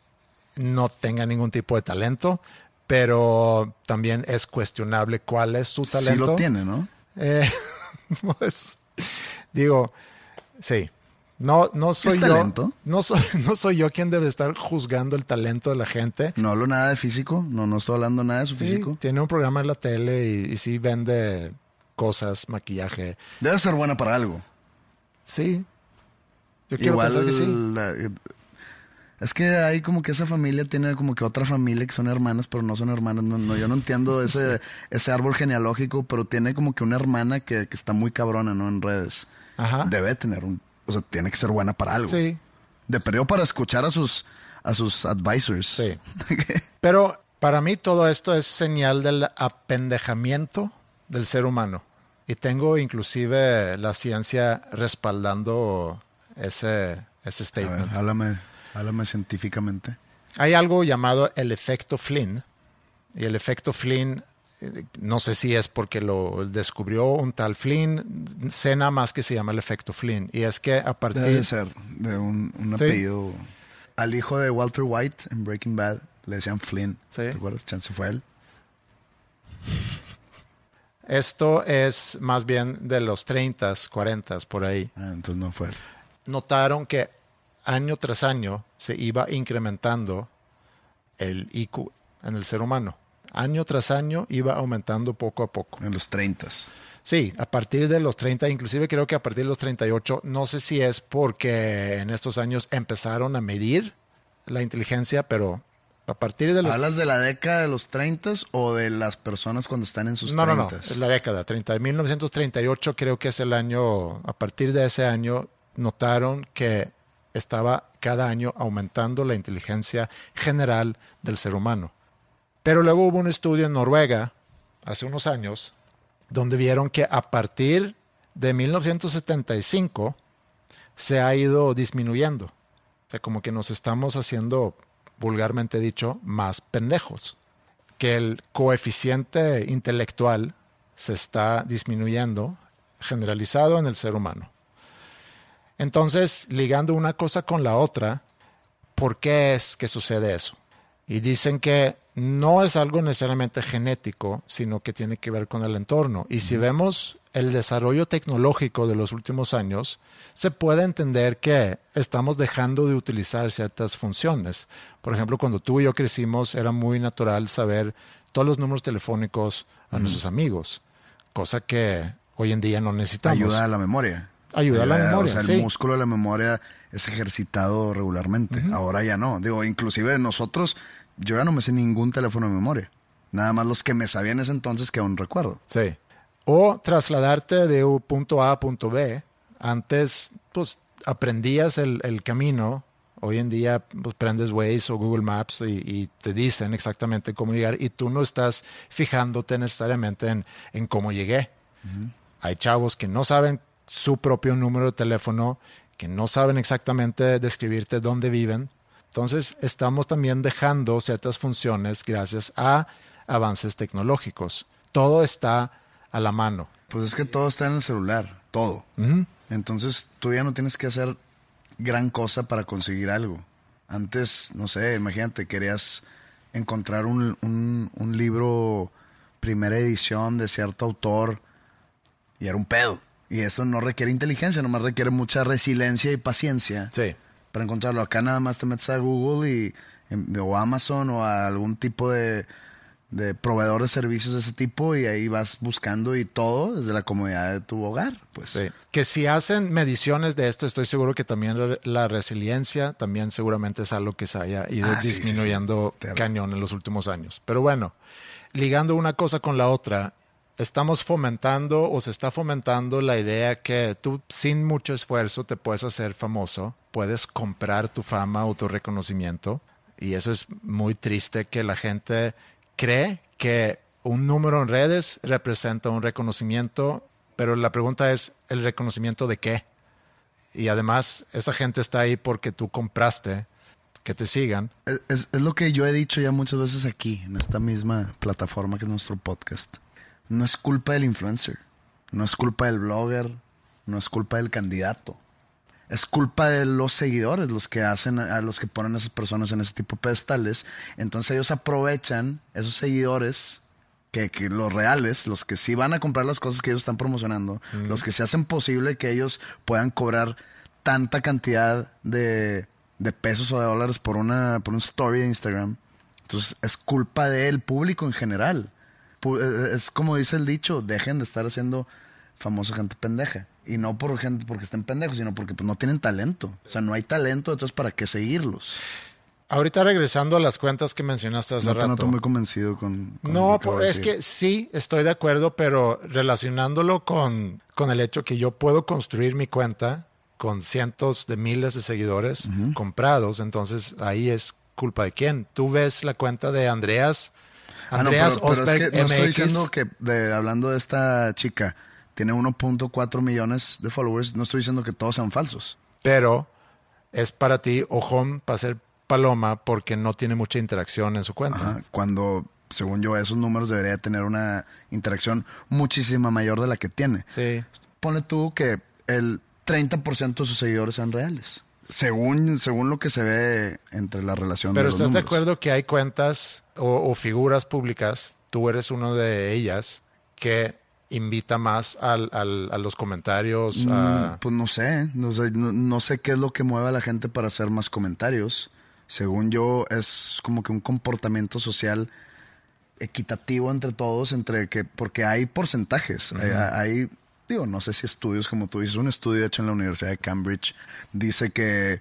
no tenga ningún tipo de talento, pero también es cuestionable cuál es su talento. Sí lo tiene, ¿no? Eh, pues, digo, sí. No, no soy yo. talento? No soy, no soy yo quien debe estar juzgando el talento de la gente. No hablo nada de físico, no, no estoy hablando nada de su Sí, físico. tiene un programa en la tele y, y sí vende cosas, maquillaje. Debe ser buena para algo. Sí. Yo quiero Igual pensar que sí. la- es que hay como que esa familia tiene como que otra familia que son hermanas, pero no son hermanas. No, no, yo no entiendo ese, ese árbol genealógico, pero tiene como que una hermana que, que está muy cabrona, ¿no? En redes. Ajá. Debe tener un, o sea, tiene que ser buena para algo. Sí. De periodo para escuchar a sus, a sus advisors. Sí. Pero para mí todo esto es señal del apendejamiento del ser humano. Y tengo inclusive la ciencia respaldando ese, ese statement. ver, háblame, háblame científicamente. Hay algo llamado el efecto Flynn. Y el efecto Flynn, eh, no sé si es porque lo descubrió un tal Flynn, sé nada más que se llama el efecto Flynn. Y es que a partir... Debe ser de un, un Sí. apellido. Al hijo de Walter White en Breaking Bad le decían Flynn. Sí. ¿Te acuerdas? Chance fue él. Esto es más bien de los 30, 40 por ahí. Ah, entonces no fue él. Notaron que año tras año se iba incrementando el IQ en el ser humano. Año tras año iba aumentando poco a poco. En los 30 Sí, a partir de los 30, inclusive creo que a partir de los 38, no sé si es porque en estos años empezaron a medir la inteligencia, pero a partir de los... ¿Hablas de la década de los 30 o de las personas cuando están en sus No, no, 30? no, es la década, 30, 1938 creo que es el año, a partir de ese año notaron que estaba cada año aumentando la inteligencia general del ser humano. Pero luego hubo un estudio en Noruega hace unos años donde vieron que a partir de 1975 se ha ido disminuyendo. O sea, como que nos estamos haciendo, vulgarmente dicho, más pendejos. Que el coeficiente intelectual se está disminuyendo generalizado en el ser humano. Entonces, ligando una cosa con la otra, ¿por qué es que sucede eso? Y dicen que no es algo necesariamente genético, sino que tiene que ver con el entorno. Y si vemos el desarrollo tecnológico de los últimos años, se puede entender que estamos dejando de utilizar ciertas funciones. Por ejemplo, cuando tú y yo crecimos, era muy natural saber todos los números telefónicos a nuestros amigos, cosa que hoy en día no necesitamos. Ayuda a la memoria. Ayuda a la memoria, O sea, el músculo de la memoria es ejercitado regularmente. Ahora ya no. Digo, inclusive nosotros, yo ya no me sé ningún teléfono de memoria. Nada más los que me sabía en ese entonces que aún recuerdo. Sí. O trasladarte de un punto A a punto B. Antes, pues, aprendías el, el camino. Hoy en día, pues, prendes Waze o Google Maps y, y te dicen exactamente cómo llegar y tú no estás fijándote necesariamente en, en cómo llegué. Hay chavos que no saben su propio número de teléfono, que no saben exactamente describirte dónde viven. Entonces, estamos también dejando ciertas funciones gracias a avances tecnológicos. Todo está a la mano. Pues es que todo está en el celular, todo. Entonces tú ya no tienes que hacer gran cosa para conseguir algo. Antes, no sé, imagínate, querías encontrar un, un- un libro primera edición de cierto autor y era un pedo. Y eso no requiere inteligencia, nomás requiere mucha resiliencia y paciencia Sí. para encontrarlo. Acá nada más te metes a Google y, em, o Amazon o a algún tipo de, de proveedor de servicios de ese tipo y ahí vas buscando y todo desde la comodidad de tu hogar. Pues Sí. Que si hacen mediciones de esto, estoy seguro que también la- resiliencia también seguramente es algo que se haya ido Ah, sí, disminuyendo sí. Cañón en los últimos años. Pero bueno, ligando una cosa con la otra, estamos fomentando o se está fomentando la idea que tú sin mucho esfuerzo te puedes hacer famoso, puedes comprar tu fama o tu reconocimiento. Y eso es muy triste que la gente cree que un número en redes representa un reconocimiento, pero la pregunta es, ¿el reconocimiento de qué? Y además, esa gente está ahí porque tú compraste que te sigan. es, es- lo que yo he dicho ya muchas veces aquí, en esta misma plataforma que es nuestro podcast. No es culpa del influencer, no es culpa del blogger, no es culpa del candidato. Es culpa de los seguidores, los que hacen, a los que ponen a esas personas en ese tipo de pedestales. Entonces ellos aprovechan esos seguidores que, que, los reales, los que sí van a comprar las cosas que ellos están promocionando, los que se hacen posible que ellos puedan cobrar tanta cantidad de, de pesos o de dólares por una por un story de Instagram. Entonces es culpa del público en general. Es como dice el dicho, dejen de estar haciendo famosa gente pendeja. Y no por gente porque estén pendejos, sino porque pues, no tienen talento. O sea, no hay talento, entonces ¿para qué seguirlos? Ahorita regresando a las cuentas que mencionaste hace no rato. No estoy muy convencido con... con no, que es que sí, estoy de acuerdo, pero relacionándolo con, con el hecho que yo puedo construir mi cuenta con cientos de miles de seguidores uh -huh. comprados, entonces ahí es culpa de quién. Tú ves la cuenta de Andreas, Andreas ah, no, pero, Osberg es que MX. no estoy diciendo que, de, hablando de esta chica, tiene 1.4 millones de followers, no estoy diciendo que todos sean falsos. Pero es para ti ojón para ser paloma porque no tiene mucha interacción en su cuenta. Ajá, cuando, según yo, esos números debería tener una interacción muchísima mayor de la que tiene. Sí. Pone tú que el 30% de sus seguidores sean reales. Según, según lo que se ve entre la relación Pero de los estás de acuerdo que hay cuentas o, o figuras públicas, tú eres uno de ellas, que invita más al, al, a los comentarios. A... Mm, pues no sé, no sé, no, no sé qué es lo que mueve a la gente para hacer más comentarios. Según yo, es como que un comportamiento social equitativo entre todos, entre que, porque hay porcentajes, hay, hay, digo, no sé si estudios, como tú dices, un estudio hecho en la Universidad de Cambridge dice que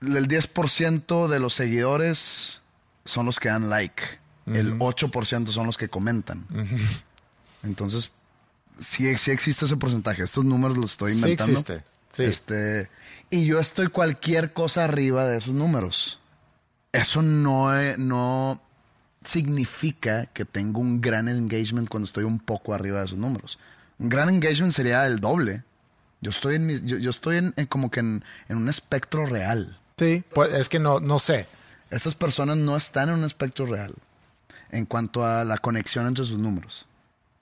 el 10% de los seguidores son los que dan like, el 8% son los que comentan. Entonces, sí, sí existe ese porcentaje. Estos números los estoy Sí inventando. existe, sí. Este, y yo estoy cualquier cosa arriba de esos números. Eso no, eh, no significa que tengo un gran engagement cuando estoy un poco arriba de esos números. Gran engagement sería el doble. Yo estoy en, mi- yo, yo estoy en, en como que en, en un espectro real. Sí, pues es que no, no sé. Estas personas no están en un espectro real en cuanto a la conexión entre sus números.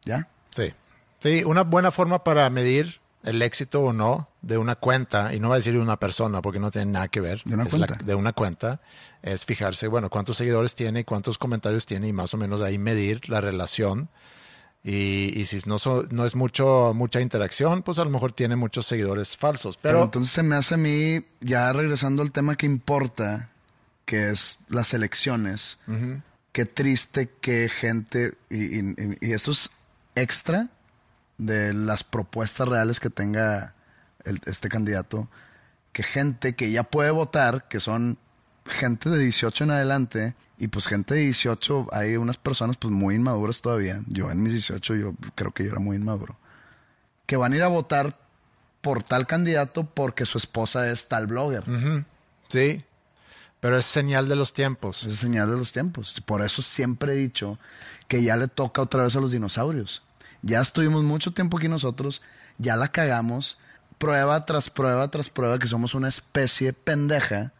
¿Ya? Sí. Sí, una buena forma para medir el éxito o no de una cuenta, y no va a decir de una persona porque no tiene nada que ver, De una es la- cuenta. de una cuenta, es fijarse, bueno, cuántos seguidores tiene y cuántos comentarios tiene y más o menos ahí medir la relación. Y, y si no, so- no es mucho, mucha interacción, pues a lo mejor tiene muchos seguidores falsos. Pero, Pero, entonces se me hace a mí, ya regresando al tema que importa, que es las elecciones, qué triste que gente, y, y- y esto es extra de las propuestas reales que tenga el- este candidato, que gente que ya puede votar, que son gente de 18 en adelante, y pues gente de 18, hay unas personas pues muy inmaduras todavía. Yo en mis 18 yo creo que yo era muy inmaduro. Que van a ir a votar por tal candidato porque su esposa es tal blogger. sí, pero es señal de los tiempos. Es señal de los tiempos. Por eso siempre he dicho que ya le toca otra vez a los dinosaurios. Ya estuvimos mucho tiempo aquí nosotros, ya la cagamos, prueba tras prueba tras prueba que somos una especie pendeja,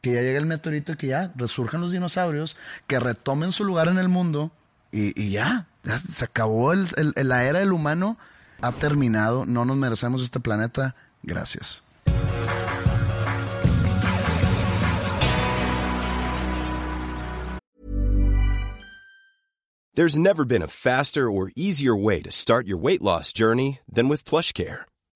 que ya llega el meteorito que ya resurjan los dinosaurios, que retomen su lugar en el mundo y, y ya, ya se acabó el- el- la era del humano, ha terminado, no nos merecemos este planeta, gracias. There's never been a faster or easier way to start your weight loss journey than with PlushCare.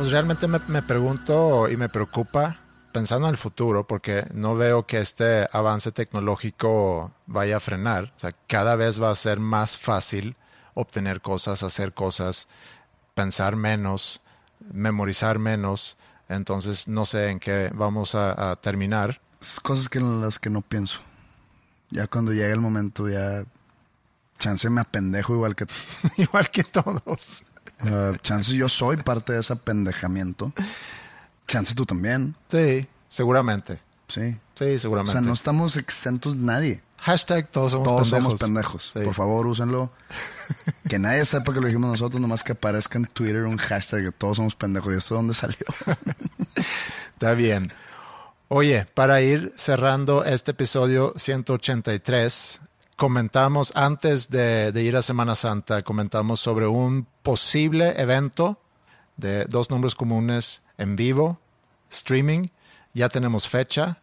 Pues realmente me, me pregunto y me preocupa pensando en el futuro, porque no veo que este avance tecnológico vaya a frenar. O sea, cada vez va a ser más fácil obtener cosas, hacer cosas, pensar menos, memorizar menos. Entonces no sé en qué vamos a, terminar. Cosas que en las que no pienso. Ya cuando llega el momento, ya chance me apendejo igual que Igual que todos. Uh, chance yo soy parte de ese apendejamiento. Chance tú también. Sí, seguramente. Sí. Sí, O seguramente. sea, no estamos exentos nadie. Hashtag todos somos Todos pendejos. somos pendejos. Sí. Por favor, úsenlo. que nadie sepa que lo dijimos nosotros, nomás que aparezca en Twitter un hashtag de todos somos pendejos. ¿Y esto de dónde salió? Está bien. Oye, para ir cerrando este episodio 183, comentamos antes de, de ir a Semana Santa, comentamos sobre un posible evento de dos nombres comunes en vivo, streaming. Ya tenemos fecha.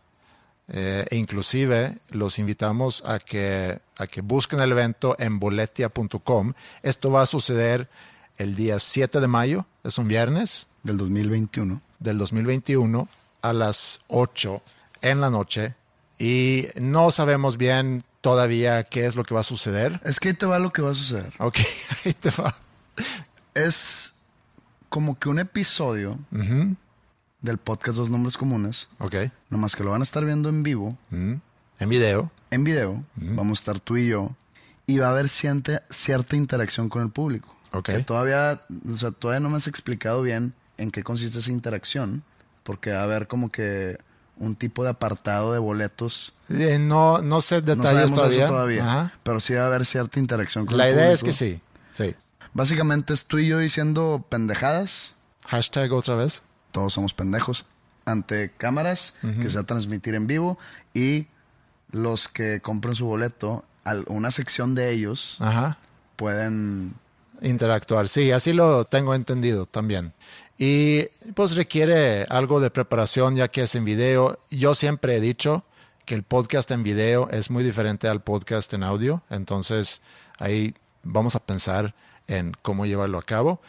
eh, e inclusive los invitamos a que, a que busquen el evento en boletia.com. Esto va a suceder el día 7 de mayo, es un viernes Del 2021. del 2021 a las 8 en la noche y no sabemos bien todavía qué es lo que va a suceder. Es que ahí te va lo que va a suceder. Ok, ahí te va. Es como que un episodio del podcast Dos Nombres Comunes, Ok, nomás que lo van a estar viendo en vivo, en video. en video. Vamos a estar tú y yo. Y va a haber cierta, cierta interacción con el público. Ok. Que todavía, o sea, todavía no me has explicado bien en qué consiste esa interacción. Porque va a haber como que un tipo de apartado de boletos. Eh, no, no sé No detalles sabemos todavía. eso todavía. Ajá. Pero sí va a haber cierta interacción con La el idea es que público. sí, sí. Básicamente es tú y yo diciendo pendejadas. Hashtag otra vez. Todos somos pendejos. Ante cámaras que se va a transmitir en vivo. Y los que compren su boleto, una sección de ellos Ajá. pueden interactuar. Sí, así lo tengo entendido también. Y pues requiere algo de preparación ya que es en video. Yo siempre he dicho que el podcast en video es muy diferente al podcast en audio. Entonces ahí vamos a pensar en cómo llevarlo a cabo.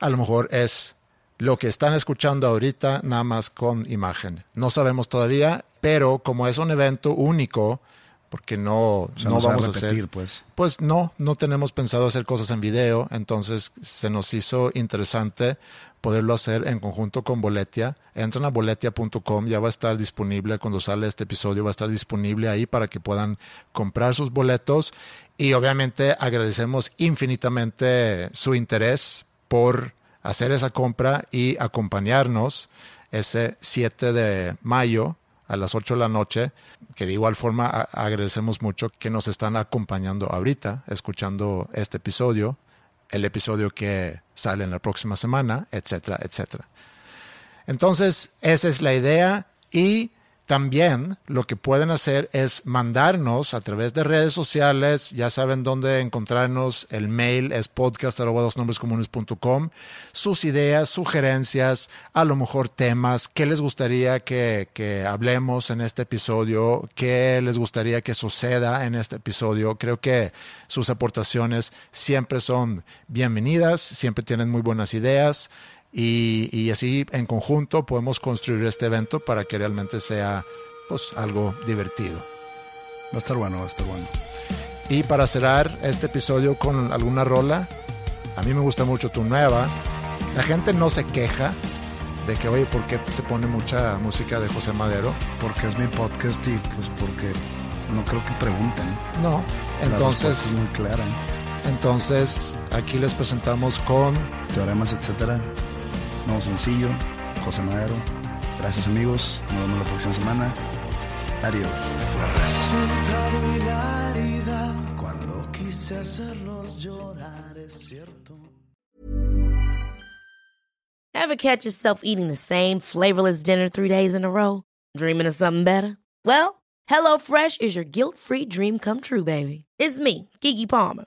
A lo mejor es lo que están escuchando ahorita nada más con imagen. No sabemos todavía, pero como es un evento único, porque no, o sea, no a vamos a hacer repetir, pues. pues no, no tenemos pensado hacer cosas en video, entonces se nos hizo interesante poderlo hacer en conjunto con Boletia. Entran a boletia.com, ya va a estar disponible cuando sale este episodio, va a estar disponible ahí para que puedan comprar sus boletos y obviamente agradecemos infinitamente su interés por hacer esa compra y acompañarnos ese 7 de mayo a las 8 de la noche, que de igual forma agradecemos mucho que nos están acompañando ahorita, escuchando este episodio, el episodio que sale en la próxima semana, etcétera, etcétera. Entonces, esa es la idea y también lo que pueden hacer es mandarnos a través de redes sociales, ya saben dónde encontrarnos, el mail es podcast.com, sus ideas, sugerencias, a lo mejor temas, qué les gustaría que, que hablemos en este episodio, qué les gustaría que suceda en este episodio. Creo que sus aportaciones siempre son bienvenidas, siempre tienen muy buenas ideas y, y así en conjunto podemos construir este evento para que realmente sea pues algo divertido. Va a estar bueno, va a estar bueno. Y para cerrar este episodio con alguna rola, a mí me gusta mucho tu nueva. La gente no se queja de que, oye, ¿por qué se pone mucha música de José Madero? Porque es mi podcast y pues porque no creo que pregunten. No. Entonces, es muy clara. entonces aquí les presentamos con Teoremas, etcétera. Nuevo sencillo, José Madero. Gracias amigos, nos vemos la próxima semana. Adiós. Cuando quise hacerlos llorar, es cierto. Ever catch yourself eating the same flavorless dinner three days in a row? Dreaming of something better? Well, HelloFresh is your guilt-free dream come true, baby. It's me, Kiki Palmer.